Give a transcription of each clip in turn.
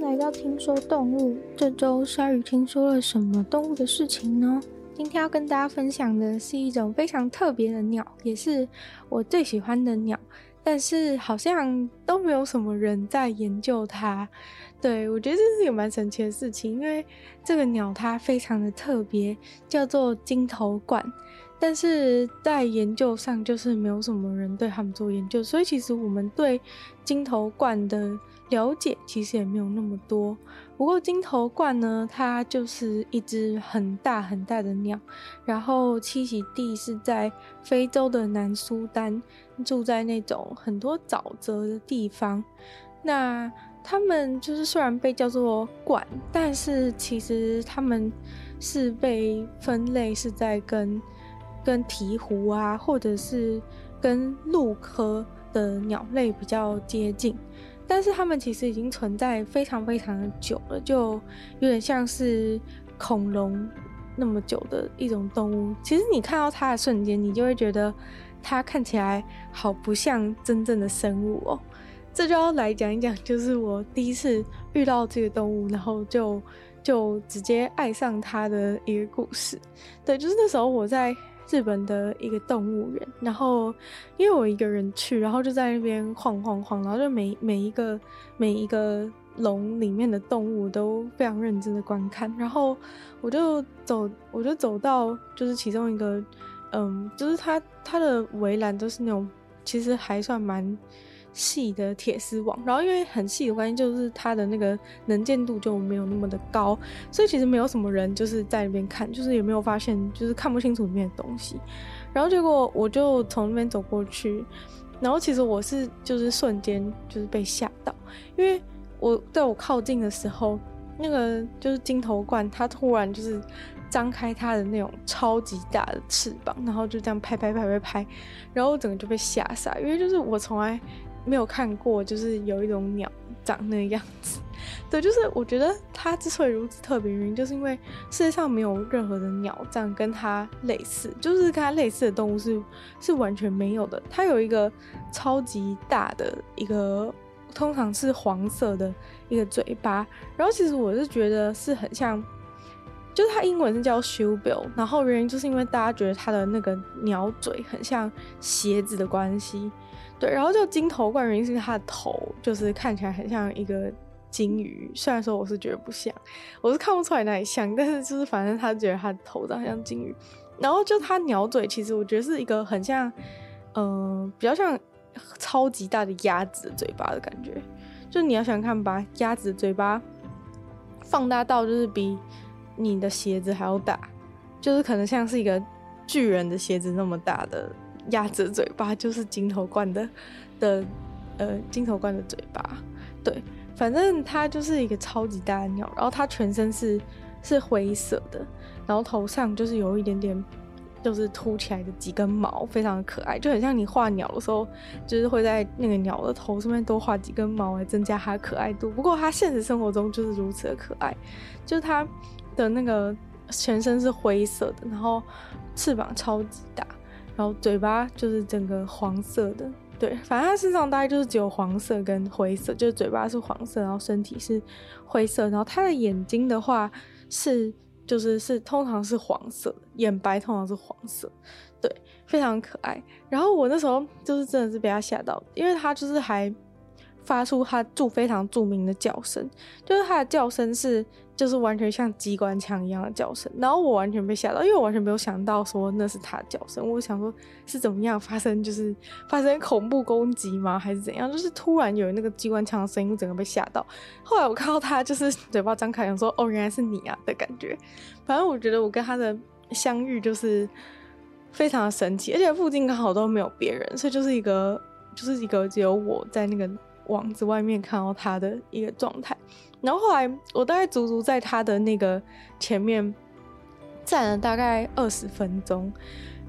来到听说动物。这周鲨鱼听说了什么动物的事情呢？今天要跟大家分享的是一种非常特别的鸟，也是我最喜欢的鸟。但是好像都没有什么人在研究它。对，我觉得这是一个蛮神奇的事情，因为这个鸟它非常的特别，叫做金头冠。但是在研究上，就是没有什么人对他们做研究，所以其实我们对金头冠的了解其实也没有那么多。不过金头冠呢，它就是一只很大很大的鸟，然后栖息地是在非洲的南苏丹，住在那种很多沼泽的地方。那他们就是虽然被叫做冠，但是其实他们是被分类是在跟。跟鵜鹕啊，或者是跟鹭科的鸟类比较接近，但是它们其实已经存在非常非常的久了，就有点像是恐龙那么久的一种动物。其实你看到它的瞬间，你就会觉得它看起来好不像真正的生物哦。这就要来讲一讲，就是我第一次遇到这个动物，然后就就直接爱上它的一个故事。对，就是那时候我在。日本的一个动物园，然后因为我一个人去，然后就在那边晃晃晃，然后就每每一个每一个笼里面的动物都非常认真的观看，然后我就走，我就走到就是其中一个，嗯，就是它它的围栏都是那种其实还算蛮。细的铁丝网，然后因为很细的关系，就是它的那个能见度就没有那么的高，所以其实没有什么人就是在那边看，就是也没有发现，就是看不清楚里面的东西。然后结果我就从那边走过去，然后其实我是就是瞬间就是被吓到，因为我在我靠近的时候，那个就是金头冠，它突然就是张开它的那种超级大的翅膀，然后就这样拍拍拍拍拍，然后我整个就被吓傻，因为就是我从来。没有看过，就是有一种鸟长那个样子。对，就是我觉得它之所以如此特别，原因就是因为世界上没有任何的鸟长跟它类似，就是跟它类似的动物是是完全没有的。它有一个超级大的一个，通常是黄色的一个嘴巴，然后其实我是觉得是很像，就是它英文是叫 shoe bill，然后原因就是因为大家觉得它的那个鸟嘴很像鞋子的关系。对，然后就金头冠，原因是它的头就是看起来很像一个金鱼，虽然说我是觉得不像，我是看不出来哪里像，但是就是反正他觉得它的头长得像金鱼，然后就它鸟嘴，其实我觉得是一个很像，嗯、比较像超级大的鸭子嘴巴的感觉，就你要想看，把鸭子的嘴巴放大到就是比你的鞋子还要大，就是可能像是一个巨人的鞋子那么大的。鸭子嘴巴就是金头冠的的呃金头冠的嘴巴，对，反正它就是一个超级大的鸟，然后它全身是是灰色的，然后头上就是有一点点就是凸起来的几根毛，非常的可爱，就很像你画鸟的时候，就是会在那个鸟的头上面多画几根毛来增加它可爱度。不过它现实生活中就是如此的可爱，就是它的那个全身是灰色的，然后翅膀超级大。然后嘴巴就是整个黄色的，对，反正它身上大概就是只有黄色跟灰色，就是嘴巴是黄色，然后身体是灰色，然后它的眼睛的话是就是是通常是黄色，眼白通常是黄色，对，非常可爱。然后我那时候就是真的是被它吓到，因为它就是还发出它著非常著名的叫声，就是它的叫声是。就是完全像机关枪一样的叫声，然后我完全被吓到，因为我完全没有想到说那是它叫声。我想说是怎么样发生，就是发生恐怖攻击吗？还是怎样？就是突然有那个机关枪的声音，我整个被吓到。后来我看到它就是嘴巴张开，想说哦，原来是你啊的感觉。反正我觉得我跟它的相遇就是非常的神奇，而且附近刚好都没有别人，所以就是一个就是一个只有我在那个网子外面看到他的一个状态。然后后来，我大概足足在他的那个前面站了大概二十分钟。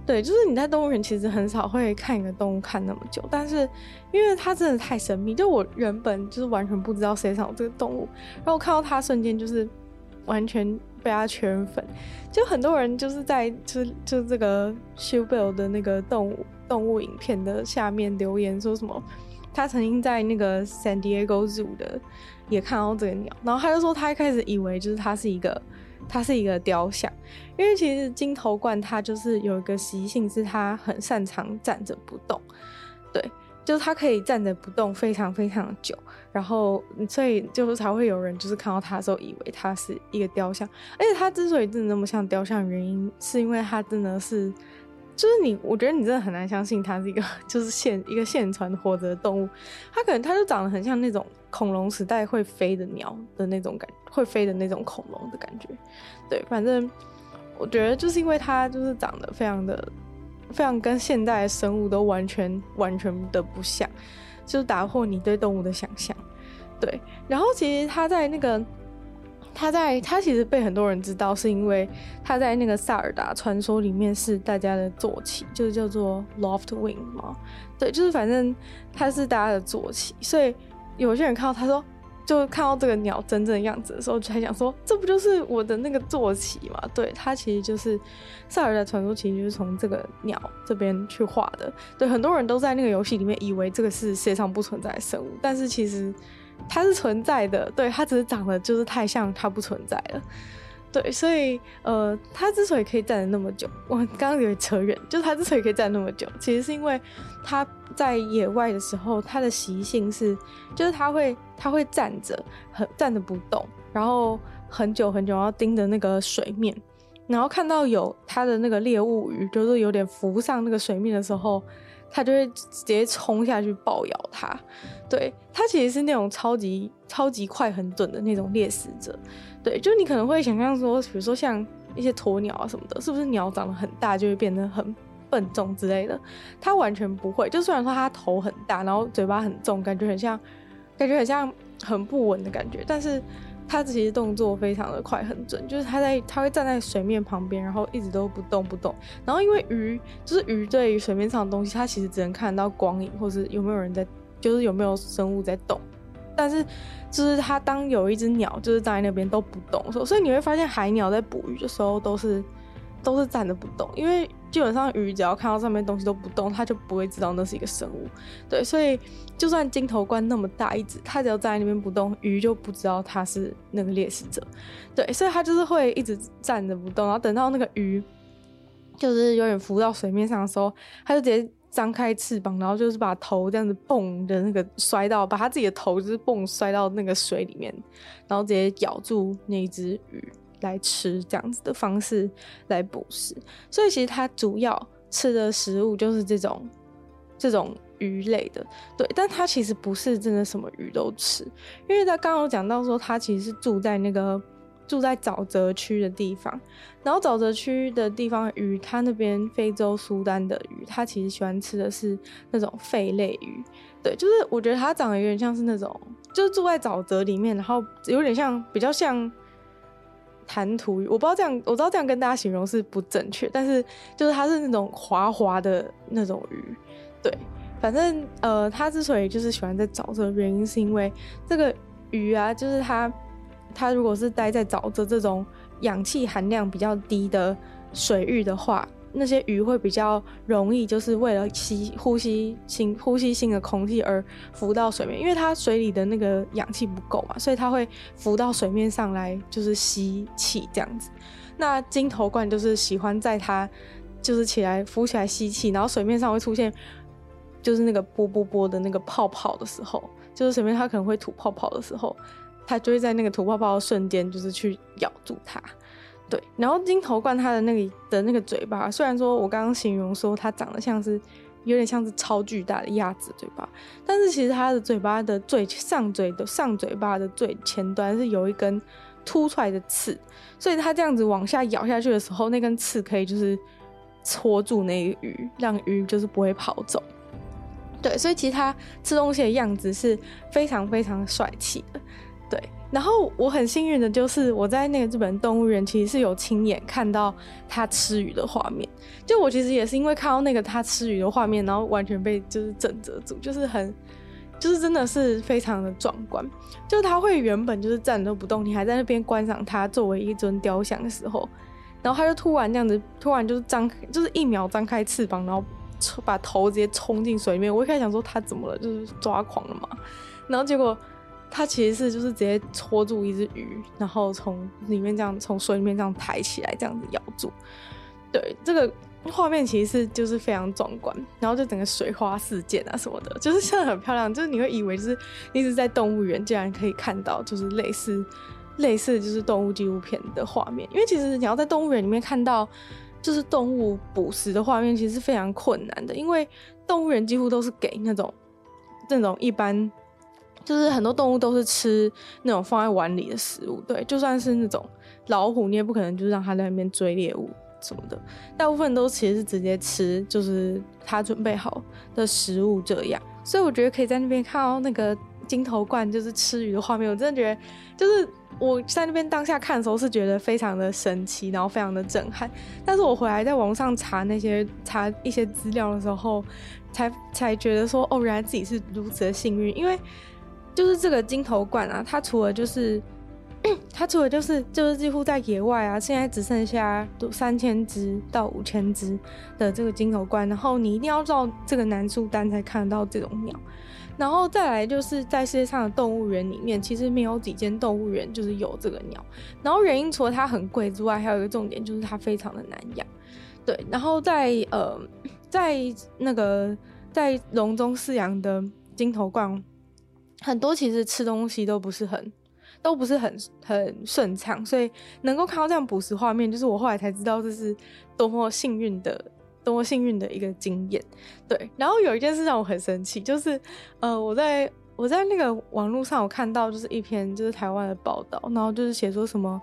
对，就是你在动物园其实很少会看一个动物看那么久，但是因为它真的太神秘，就我原本就是完全不知道世界上有这个动物，然后看到它瞬间就是完全被它圈粉。就很多人就是在就就这个 shoebill 的那个动物动物影片的下面留言说什么。他曾经在那个 San Diego Zoo 的也看到这个鸟，然后他就说他一开始以为就是它是一个它是一个雕像，因为其实金头冠它就是有一个习性，是它很擅长站着不动，对。就是它可以站着不动，非常非常久，然后所以就是才会有人就是看到它的时候，以为它是一个雕像。而且它之所以真的那么像雕像，原因是因为它真的是，就是你，我觉得你真的很难相信它是一个就是现一个现存活着的动物。它可能它就长得很像那种恐龙时代会飞的鸟的那种感，会飞的那种恐龙的感觉。对，反正我觉得就是因为它就是长得非常的。非常跟现代生物都完全完全的不像，就是打破你对动物的想象。对，然后其实它在那个，他在他其实被很多人知道，是因为他在那个萨尔达传说里面是大家的坐骑，就是叫做 Loftwing 嘛。对，就是反正他是大家的坐骑，所以有些人看到他说。就看到这个鸟真正的样子的时候，就还想说，这不就是我的那个坐骑吗？对，它其实就是萨尔达传说，其实就是从这个鸟这边去画的。对，很多人都在那个游戏里面以为这个是世界上不存在的生物，但是其实它是存在的。对，它只是长得就是太像它不存在了。对，所以呃，它之所以可以站得那么久，我刚刚有点扯远，就是它之所以可以站那么久，其实是因为它在野外的时候，它的习性是，就是它会它会站着，很站着不动，然后很久很久，然后盯着那个水面，然后看到有它的那个猎物鱼，就是有点浮上那个水面的时候。它就会直接冲下去抱咬它，对，它其实是那种超级超级快很准的那种猎食者，对，就你可能会想象说，比如说像一些鸵鸟啊什么的，是不是鸟长得很大就会变得很笨重之类的？它完全不会，就虽然说它头很大，然后嘴巴很重，感觉很像，感觉很像很不稳的感觉，但是。它其实动作非常的快，很准，就是它在它会站在水面旁边，然后一直都不动不动。然后因为鱼就是鱼，对于水面上的东西，它其实只能看到光影，或是有没有人在，就是有没有生物在动。但是就是它当有一只鸟就是站在那边都不动的时候，所以你会发现海鸟在捕鱼的时候都是都是站着不动，因为。基本上鱼只要看到上面东西都不动，它就不会知道那是一个生物。对，所以就算金头冠那么大一只，它只要站在那边不动，鱼就不知道它是那个猎食者。对，所以它就是会一直站着不动，然后等到那个鱼就是有点浮到水面上的时候，它就直接张开翅膀，然后就是把头这样子蹦的那个摔到，把它自己的头就是蹦摔到那个水里面，然后直接咬住那只鱼。来吃这样子的方式来捕食，所以其实它主要吃的食物就是这种这种鱼类的，对。但它其实不是真的什么鱼都吃，因为他刚刚有讲到说，它其实是住在那个住在沼泽区的地方，然后沼泽区的地方鱼，它那边非洲苏丹的鱼，它其实喜欢吃的是那种肺类鱼，对，就是我觉得它长得有点像是那种，就是住在沼泽里面，然后有点像比较像。弹涂鱼，我不知道这样，我知道这样跟大家形容是不正确，但是就是它是那种滑滑的那种鱼，对，反正呃，它之所以就是喜欢在沼泽原因，是因为这个鱼啊，就是它它如果是待在沼泽这种氧气含量比较低的水域的话。那些鱼会比较容易，就是为了吸呼吸新呼吸新的空气而浮到水面，因为它水里的那个氧气不够嘛，所以它会浮到水面上来，就是吸气这样子。那金头冠就是喜欢在它就是起来浮起来吸气，然后水面上会出现就是那个啵啵啵的那个泡泡的时候，就是水面它可能会吐泡泡的时候，它就会在那个吐泡泡的瞬间就是去咬住它。对，然后金头冠它的那个的那个嘴巴，虽然说我刚刚形容说它长得像是有点像是超巨大的鸭子嘴巴，但是其实它的嘴巴的最上嘴的上嘴巴的最前端是有一根凸出来的刺，所以它这样子往下咬下去的时候，那根刺可以就是戳住那个鱼，让鱼就是不会跑走。对，所以其实它吃东西的样子是非常非常帅气的。对。然后我很幸运的就是我在那个日本动物园其实是有亲眼看到它吃鱼的画面。就我其实也是因为看到那个它吃鱼的画面，然后完全被就是震慑住，就是很，就是真的是非常的壮观。就它会原本就是站都不动，你还在那边观赏它作为一尊雕像的时候，然后它就突然这样子，突然就是张，就是一秒张开翅膀，然后把头直接冲进水里面。我一开始想说它怎么了，就是抓狂了嘛。然后结果它其实是就是直接戳住一只鱼，然后从里面这样从水里面这样抬起来，这样子咬住。对，这个画面其实是就是非常壮观，然后就整个水花四溅啊什么的，就是现在很漂亮。就是你会以为就是一直在动物园，竟然可以看到就是类似。类似就是动物纪录片的画面，因为其实你要在动物园里面看到就是动物捕食的画面，其实是非常困难的，因为动物园几乎都是给那种那种一般，就是很多动物都是吃那种放在碗里的食物，对，就算是那种老虎，你也不可能就是让它在那边追猎物什么的，大部分都其实是直接吃，就是它准备好的食物这样，所以我觉得可以在那边看到那个鲸头冠就是吃鱼的画面，我真的觉得就是。我在那边当下看的时候是觉得非常的神奇，然后非常的震撼。但是我回来在网上查那些查一些资料的时候，才才觉得说，哦，原来自己是如此的幸运。因为就是这个金头冠啊，它除了就是 它除了就是就是几乎在野外啊，现在只剩下三千只到五千只的这个金头冠，然后你一定要到这个南苏丹才看得到这种鸟。然后再来就是在世界上的动物园里面，其实没有几间动物园就是有这个鸟。然后原因除了它很贵之外，还有一个重点就是它非常的难养。对，然后在呃，在那个在笼中饲养的金头冠，很多其实吃东西都不是很都不是很很顺畅，所以能够看到这样捕食画面，就是我后来才知道这是多么幸运的。多么幸运的一个经验，对。然后有一件事让我很生气，就是呃，我在我在那个网络上有看到，就是一篇就是台湾的报道，然后就是写说什么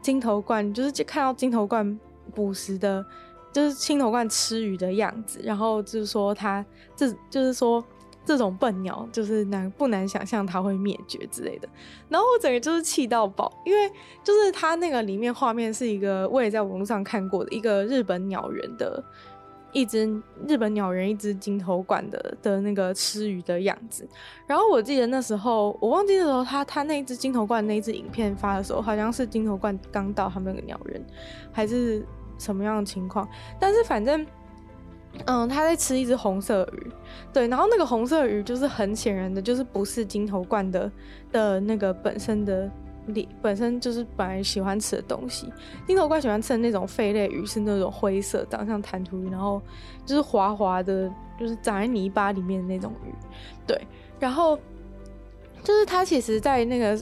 鲸头冠，就是看到鲸头冠捕食的，就是青头冠吃鱼的样子，然后就是说它这就是说这种笨鸟就是难不难想象它会灭绝之类的。然后我整个就是气到爆，因为就是它那个里面画面是一个我也在网络上看过的一个日本鸟人的。一只日本鸟人，一只金头冠的的那个吃鱼的样子。然后我记得那时候，我忘记那时候他他那一只金头冠那一只影片发的时候，好像是金头冠刚到他们那个鸟人，还是什么样的情况？但是反正，嗯，他在吃一只红色鱼，对，然后那个红色鱼就是很显然的，就是不是金头冠的的那个本身的里。本身就是本来喜欢吃的东西，金头鸛喜欢吃的那种肺类鱼是那种灰色，长像弹涂鱼，然后就是滑滑的，就是长在泥巴里面的那种鱼。对，然后就是它其实，在那个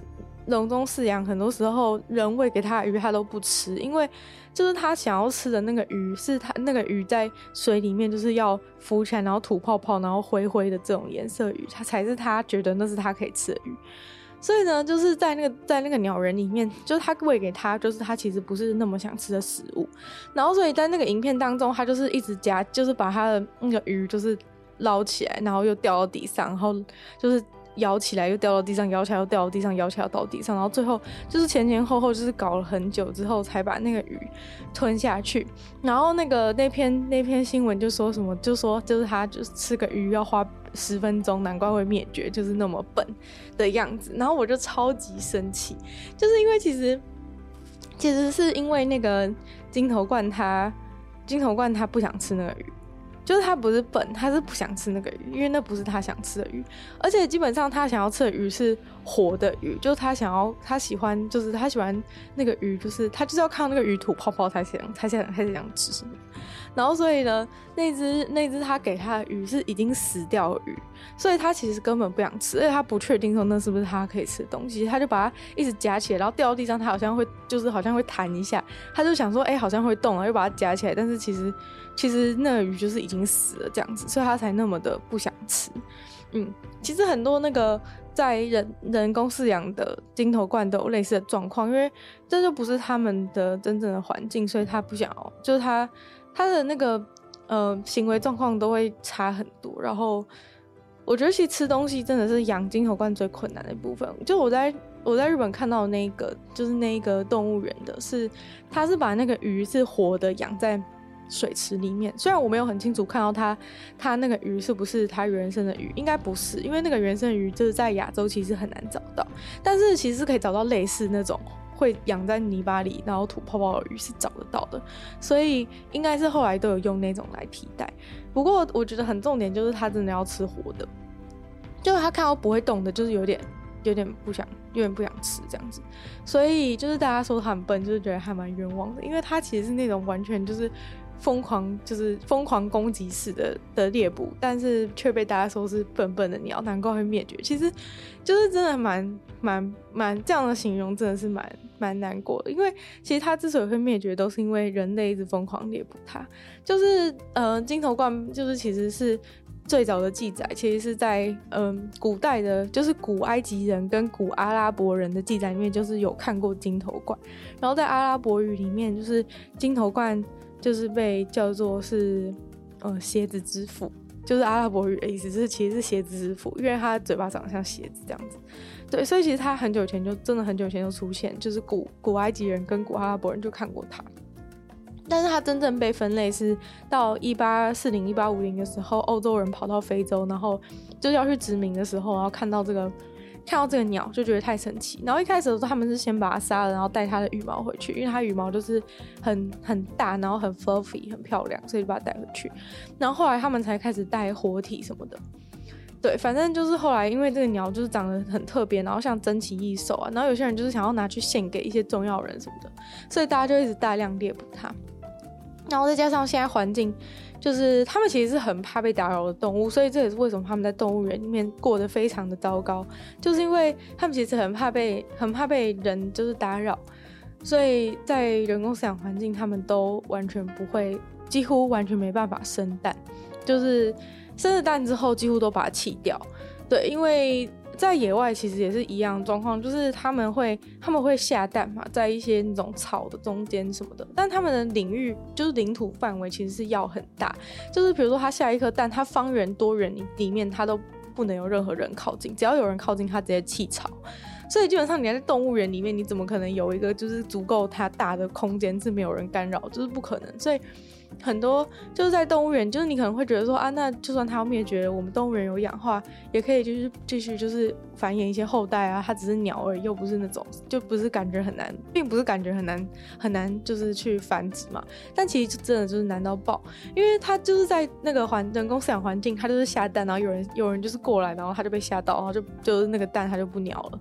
笼中饲养，很多时候人喂给它鱼，它都不吃，因为就是它想要吃的那个鱼，是它那个鱼在水里面就是要浮起来，然后吐泡泡，然后灰灰的这种颜色鱼，它才是它觉得那是它可以吃的鱼。所以呢，就是在那个在那个鸟人里面，就是他喂给他，就是他其实不是那么想吃的食物。然后，所以在那个影片当中，他就是一直夹，就是把他的那个鱼就是捞起来，然后又掉到地上，然后就是。摇起来又掉到地上，摇起来又掉到地上，摇起来又掉到地上，然后最后就是前前后后就是搞了很久之后才把那个鱼吞下去。然后那个那篇那篇新闻就说什么，就说就是他就是吃个鱼要花十分钟，难怪会灭绝，就是那么笨的样子。然后我就超级生气，就是因为其实其实是因为那个鲸头冠它鲸头冠它不想吃那个鱼。就是他不是笨，他是不想吃那个鱼，因为那不是他想吃的鱼，而且基本上他想要吃的鱼是活的鱼，就是他想要他喜欢，就是他喜欢那个鱼，就是他就是要看到那个鱼吐泡泡才想，才想开始想吃。然后所以呢，那只那只他给他的鱼是已经死掉的鱼，所以他其实根本不想吃，而且他不确定说那是不是他可以吃的东西，他就把它一直夹起来，然后掉到地上，他好像会就是好像会弹一下，他就想说哎、好像会动了，又把它夹起来，但是其实。其实那个鱼就是已经死了这样子，所以他才那么的不想吃。嗯，其实很多那个在人人工饲养的鲸头冠都有类似的状况，因为这就不是他们的真正的环境，所以他不想要，就是他他的那个呃行为状况都会差很多。然后我觉得其实吃东西真的是养鲸头冠最困难的一部分。就我在我在日本看到的那个，就是那个动物园的是，他是把那个鱼是活的养在。水池里面，虽然我没有很清楚看到它，它那个鱼是不是它原生的鱼，应该不是，因为那个原生鱼就是在亚洲其实很难找到，但是其实是可以找到类似那种会养在泥巴里，然后吐泡泡的鱼是找得到的，所以应该是后来都有用那种来替代。不过我觉得很重点就是它真的要吃活的，就是它看到不会动的，就是有点有点不想，有点不想吃这样子。所以就是大家说它很笨，就是觉得还蛮冤枉的，因为它其实是那种完全就是。疯狂就是疯狂攻击式的的猎捕，但是却被大家说是笨笨的鸟，难怪会灭绝。其实就是真的蛮蛮蛮这样的形容，真的是蛮蛮难过的。因为其实它之所以会灭绝，都是因为人类一直疯狂猎捕它。就是呃，金头冠就是其实是最早的记载，其实是在嗯、古代的，就是古埃及人跟古阿拉伯人的记载里面，就是有看过金头冠。然后在阿拉伯语里面，就是金头冠。就是被叫做是，呃，蝎子之父，就是阿拉伯语的意思，就是其实是蝎子之父，因为他嘴巴长得像蝎子这样子。对，所以其实他很久以前就真的很久以前就出现，就是古古埃及人跟古阿拉伯人就看过他，但是他真正被分类是到一八四零一八五零的时候，欧洲人跑到非洲，然后就是要去殖民的时候，然后看到这个。看到这个鸟就觉得太神奇，然后一开始的时候他们是先把它杀了，然后带它的羽毛回去，因为它羽毛就是很很大，然后很 fluffy 很漂亮，所以就把它带回去。然后后来他们才开始带活体什么的。对，反正就是后来因为这个鸟就是长得很特别，然后像珍奇异兽啊，然后有些人就是想要拿去献给一些重要人什么的，所以大家就一直大量猎捕它。然后再加上现在环境。就是他们其实是很怕被打扰的动物，所以这也是为什么他们在动物园里面过得非常的糟糕，就是因为他们其实很怕被很怕被人就是打扰，所以在人工饲养环境，他们都完全不会，几乎完全没办法生蛋，就是生了蛋之后几乎都把它弃掉，对，因为。在野外其实也是一样状况，就是他们会他们会下蛋嘛，在一些那种草的中间什么的，但他们的领域就是领土范围其实是要很大，就是比如说他下一颗蛋，它方圆多远里面它都不能有任何人靠近，只要有人靠近，它直接弃巢。所以基本上你在动物园里面，你怎么可能有一个就是足够它大的空间是没有人干扰，就是不可能。所以。很多就是在动物园，就是你可能会觉得说啊，那就算它要灭绝，我们动物园有养化，也可以就是继续就是繁衍一些后代啊。它只是鸟而已，又不是那种，就不是感觉很难，并不是感觉很难很难，就是去繁殖嘛。但其实就真的就是难到爆，因为它就是在那个环人工饲养环境，它就是下蛋，然后有人有人就是过来，然后它就被吓到，然后就就是那个蛋它就不鸟了，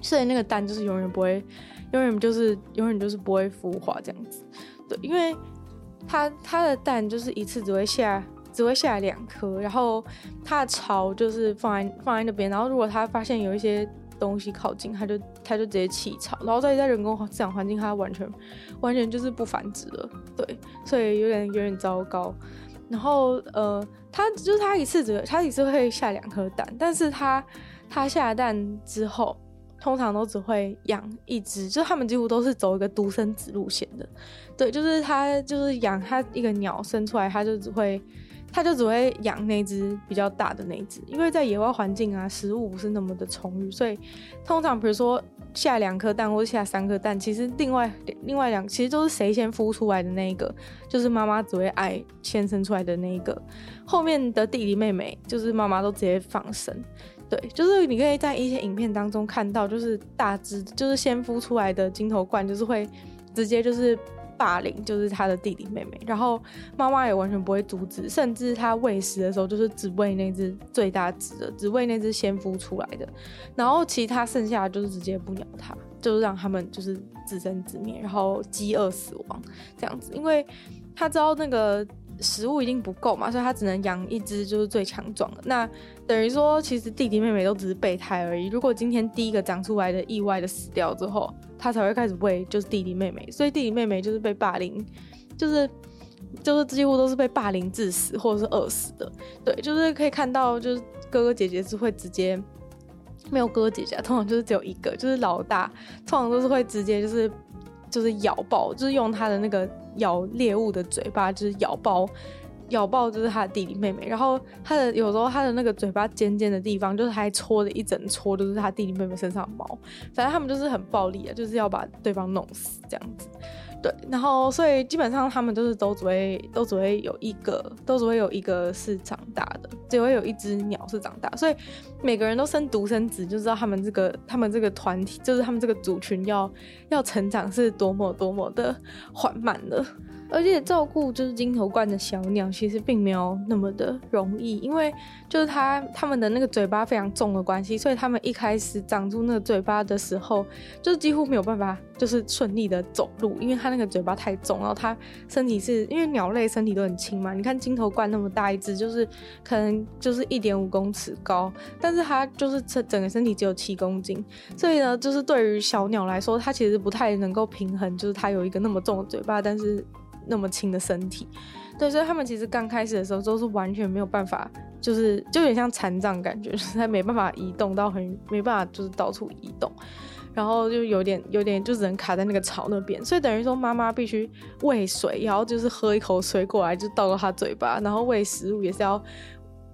所以那个蛋就是永远不会，永远就是永远就是不会孵化这样子。对，因为。它它的蛋就是一次只会下只会下两颗，然后它的巢就是放在放在那边，然后如果它发现有一些东西靠近，它就它就直接弃巢，然后再在人工饲养环境，它完全完全就是不繁殖了，对，所以有点有点糟糕。然后呃，它就是它一次只它一次会下两颗蛋，但是它它下蛋之后。通常都只会养一只，就是他们几乎都是走一个独生子路线的，对，就是他就是养他一个鸟生出来，他就只会，他就只会养那只比较大的那只，因为在野外环境啊，食物不是那么的充裕，所以通常比如说下两颗蛋或者下三颗蛋，其实另外另外两其实都是谁先孵出来的那一个，就是妈妈只会爱先生出来的那一个，后面的弟弟妹妹就是妈妈都直接放生。对，就是你可以在一些影片当中看到，就是大只，就是先孵出来的金头冠，就是会直接就是霸凌，就是他的弟弟妹妹，然后妈妈也完全不会阻止，甚至他喂食的时候就是只喂那只最大只的，只喂那只先孵出来的，然后其他剩下的就是直接不鸟他，就是让他们就是自生自灭，然后饥饿死亡这样子，因为他知道那个。食物一定不够嘛，所以他只能养一只就是最强壮的。那等于说，其实弟弟妹妹都只是备胎而已。如果今天第一个长出来的意外的死掉之后，他才会开始喂就是弟弟妹妹。所以弟弟妹妹就是被霸凌，就是就是几乎都是被霸凌致死或者是饿死的。对，就是可以看到，就是哥哥姐姐是会直接没有哥哥姐姐，通常就是只有一个，就是老大，通常都是会直接就是就是咬爆，就是用它的那个。咬猎物的嘴巴就是咬爆咬爆就是他的弟弟妹妹，然后他的有时候他的那个嘴巴尖尖的地方，就是还戳了一整撮，都是他弟弟妹妹身上的毛。反正他们就是很暴力啊，就是要把对方弄死这样子。对，然后所以基本上他们都是都只会都只会有一个，都只会有一个是长大的，只会有一只鸟是长大，所以每个人都生独生子，就知道他们这个他们这个团体，就是他们这个族群要要成长是多么多么的 缓慢的。而且照顾就是金头冠的小鸟，其实并没有那么的容易，因为就是它它们的那个嘴巴非常重的关系，所以它们一开始长出那个嘴巴的时候，就是几乎没有办法就是顺利的走路，因为它那个嘴巴太重，然后它身体是因为鸟类身体都很轻嘛，你看金头冠那么大一只，就是可能就是一点五公尺高，但是它就是整整个身体只有七公斤，所以呢，就是对于小鸟来说，它其实不太能够平衡，就是它有一个那么重的嘴巴，但是。那么轻的身体，对，所以他们其实刚开始的时候都是完全没有办法，就是就有点像残障感觉，就是他没办法移动到很没办法，就是到处移动，然后就有点有点就只能卡在那个草那边，所以等于说妈妈必须喂水，然后就是喝一口水过来就倒到他嘴巴，然后喂食物也是要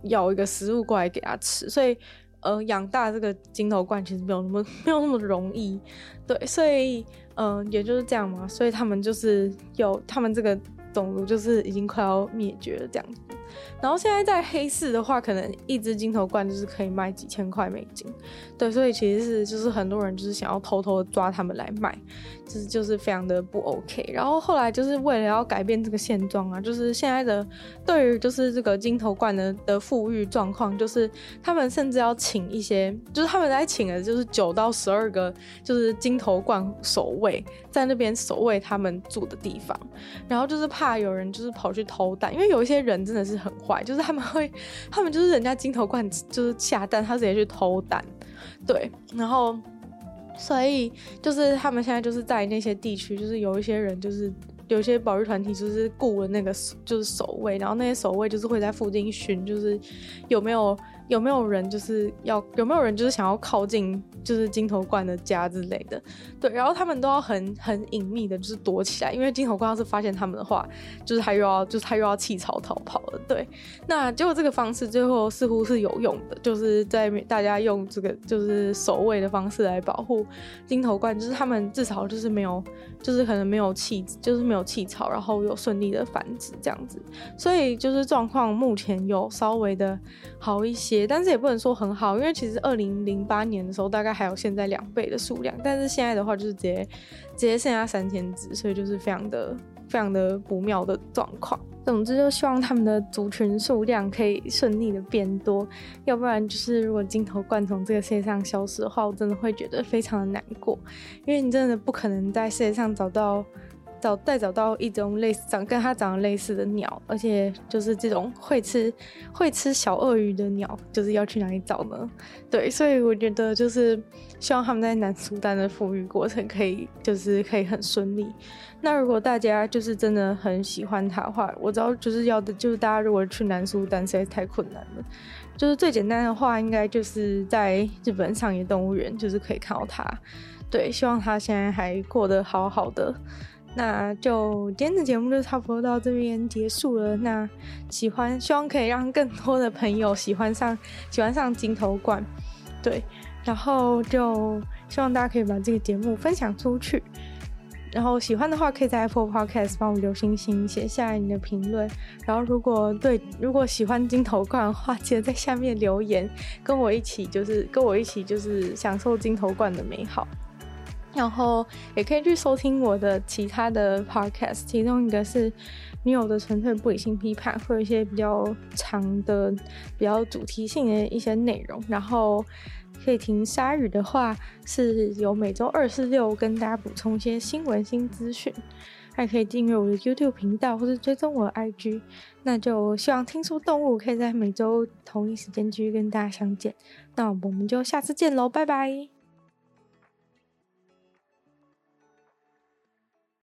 咬一个食物过来给他吃，所以呃养大这个金头冠其实没有那么 没有那么容易，对，所以。嗯，也就是这样嘛，所以他们就是有他们这个种族，就是已经快要灭绝了这样子。然后现在在黑市的话，可能一只金头冠就是可以卖几千块美金，对，所以其实是就是很多人就是想要偷偷抓他们来卖，就是就是非常的不 OK。然后后来就是为了要改变这个现状啊，就是现在的对于就是这个金头冠的的富裕状况，就是他们甚至要请一些，就是他们在请的就是九到十二个就是金头冠守卫在那边守卫他们住的地方，然后就是怕有人就是跑去偷蛋，因为有一些人真的是很坏。就是他们会，他们就是人家金头冠就是下蛋，他直接去偷蛋，对，然后所以就是他们现在就是在那些地区，就是有一些人就是有一些保育团体就是雇了那个就是守卫，然后那些守卫就是会在附近巡，就是有没有。有没有人就是要有没有人就是想要靠近就是金头冠的家之类的，对，然后他们都要很很隐秘的，就是躲起来，因为金头冠要是发现他们的话，就是他又要就是他又要弃巢逃跑了，对。那结果这个方式最后似乎是有用的，就是在大家用这个就是守卫的方式来保护金头冠，就是他们至少就是没有就是可能没有弃就是没有弃巢，然后有顺利的繁殖这样子，所以就是状况目前有稍微的好一些。但是也不能说很好，因为其实二零零八年的时候大概还有现在两倍的数量，但是现在的话就是直接直接剩下三千只，所以就是非常的非常的不妙的状况。总之就希望他们的族群数量可以顺利的变多，要不然就是如果金头冠从这个世界上消失的话，我真的会觉得非常的难过，因为你真的不可能在世界上找到。找再找到一种类似长跟它长得类似的鸟，而且就是这种会吃会吃小鳄鱼的鸟，就是要去哪里找呢？对，所以我觉得就是希望他们在南苏丹的复育过程可以就是可以很顺利。那如果大家就是真的很喜欢它的话，我知道就是要的就是大家如果去南苏丹实在太困难了，就是最简单的话应该就是在日本上野动物园就是可以看到它。对，希望它现在还过得好好的。那就今天的节目就差不多到这边结束了。那喜欢，希望可以让更多的朋友喜欢上喜欢上金头冠，对。然后就希望大家可以把这个节目分享出去。然后喜欢的话，可以在 Apple Podcast 帮我留星星，写下你的评论。然后如果对如果喜欢金头冠的话，记得在下面留言，跟我一起就是跟我一起就是享受金头冠的美好。然后也可以去收听我的其他的 podcast，其中一个是女友的纯粹不理性批判，会有一些比较长的、比较主题性的一些内容。然后可以听鲨鱼的话，是有每周二、四、六跟大家补充一些新闻新资讯。还可以订阅我的 YouTube 频道，或是追踪我的 IG。那就希望听说动物可以在每周同一时间继续跟大家相见。那我们就下次见喽，拜拜。